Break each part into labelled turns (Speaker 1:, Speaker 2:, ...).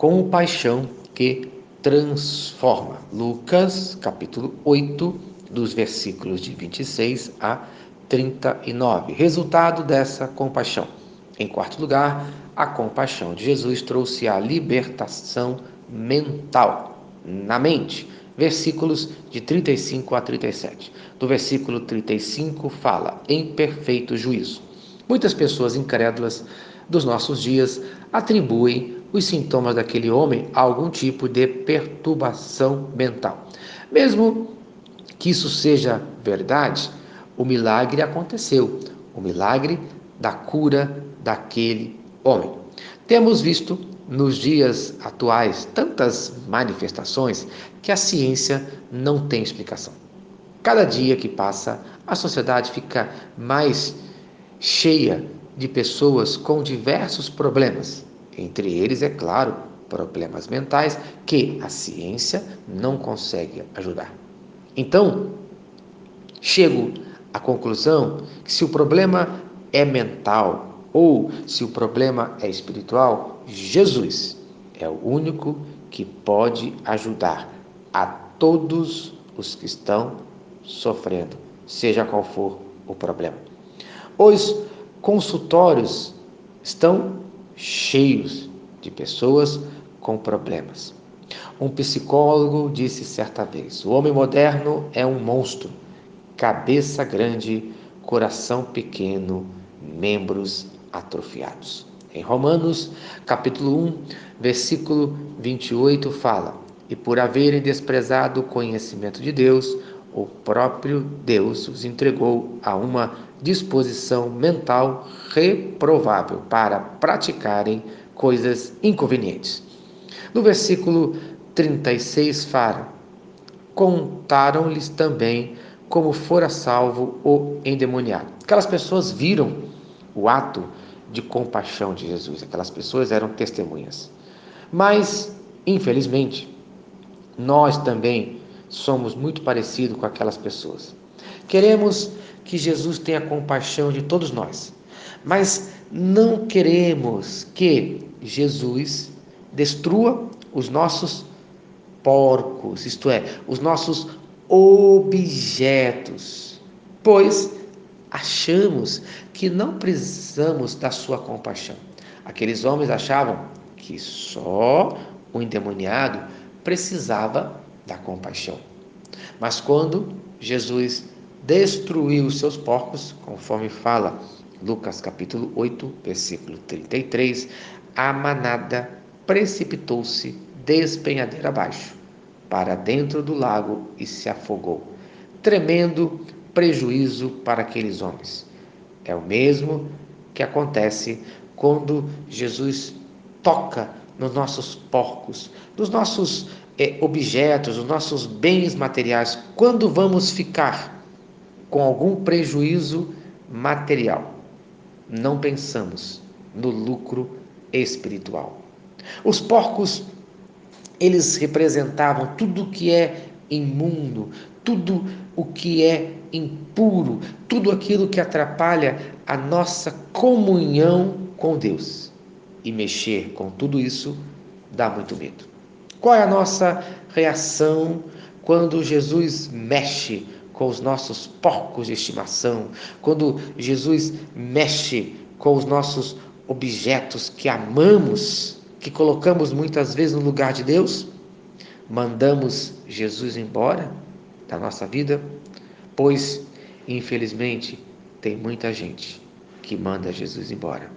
Speaker 1: compaixão que transforma. Lucas, capítulo 8, dos versículos de 26 a 39. Resultado dessa compaixão. Em quarto lugar, a compaixão de Jesus trouxe a libertação mental na mente. Versículos de 35 a 37. Do versículo 35 fala em perfeito juízo. Muitas pessoas incrédulas dos nossos dias atribuem os sintomas daquele homem a algum tipo de perturbação mental. Mesmo que isso seja verdade, o milagre aconteceu o milagre da cura daquele homem. Temos visto nos dias atuais tantas manifestações que a ciência não tem explicação. Cada dia que passa, a sociedade fica mais cheia de pessoas com diversos problemas, entre eles, é claro, problemas mentais que a ciência não consegue ajudar. Então, chego à conclusão que se o problema é mental ou se o problema é espiritual, Jesus é o único que pode ajudar a todos os que estão sofrendo, seja qual for o problema. Os consultórios estão cheios de pessoas com problemas. Um psicólogo disse certa vez: o homem moderno é um monstro, cabeça grande, coração pequeno, membros atrofiados. Em Romanos, capítulo 1, versículo 28, fala: E por haverem desprezado o conhecimento de Deus, o próprio Deus os entregou a uma disposição mental reprovável para praticarem coisas inconvenientes. No versículo 36 fala: Contaram-lhes também como fora salvo o endemoniado. Aquelas pessoas viram o ato de compaixão de Jesus, aquelas pessoas eram testemunhas. Mas, infelizmente, nós também somos muito parecidos com aquelas pessoas. Queremos que Jesus tenha compaixão de todos nós, mas não queremos que Jesus destrua os nossos porcos, isto é, os nossos objetos, pois achamos que não precisamos da sua compaixão. Aqueles homens achavam que só o endemoniado precisava da compaixão. Mas quando Jesus destruiu os seus porcos, conforme fala Lucas capítulo 8, versículo 33, a manada precipitou-se despenhadeira abaixo, para dentro do lago e se afogou. Tremendo prejuízo para aqueles homens. É o mesmo que acontece quando Jesus toca nos nossos porcos, nos nossos é, objetos, nos nossos bens materiais. Quando vamos ficar com algum prejuízo material? Não pensamos no lucro espiritual. Os porcos, eles representavam tudo que é imundo, tudo o que é impuro, tudo aquilo que atrapalha a nossa comunhão com Deus. E mexer com tudo isso dá muito medo. Qual é a nossa reação quando Jesus mexe com os nossos porcos de estimação, quando Jesus mexe com os nossos objetos que amamos, que colocamos muitas vezes no lugar de Deus? Mandamos Jesus embora da nossa vida? Pois, infelizmente, tem muita gente que manda Jesus embora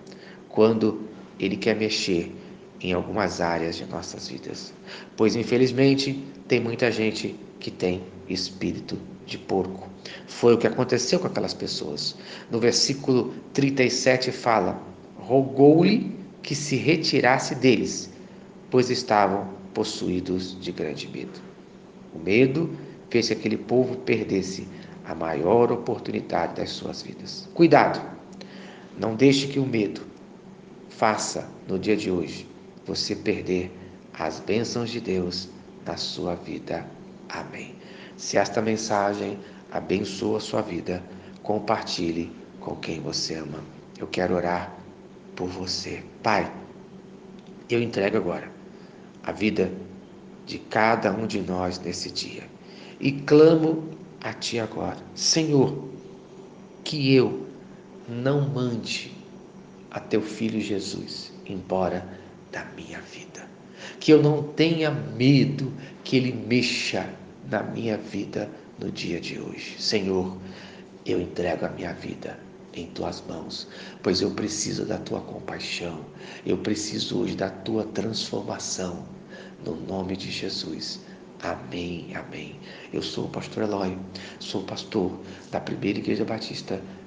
Speaker 1: quando ele quer mexer em algumas áreas de nossas vidas. Pois, infelizmente, tem muita gente que tem espírito de porco. Foi o que aconteceu com aquelas pessoas. No versículo 37 fala: rogou-lhe que se retirasse deles, pois estavam possuídos de grande medo. O medo fez que aquele povo perdesse a maior oportunidade das suas vidas. Cuidado! Não deixe que o medo faça no dia de hoje você perder as bênçãos de Deus na sua vida. Amém. Se esta mensagem abençoa a sua vida, compartilhe com quem você ama. Eu quero orar por você. Pai, eu entrego agora a vida de cada um de nós nesse dia. E clamo a Ti agora, Senhor, que eu não mande a Teu Filho Jesus embora da minha vida. Que eu não tenha medo que Ele mexa na minha vida no dia de hoje. Senhor, eu entrego a minha vida em tuas mãos, pois eu preciso da tua compaixão, eu preciso hoje da tua transformação, no nome de Jesus. Amém, amém. Eu sou o pastor Eloy, sou pastor da Primeira Igreja Batista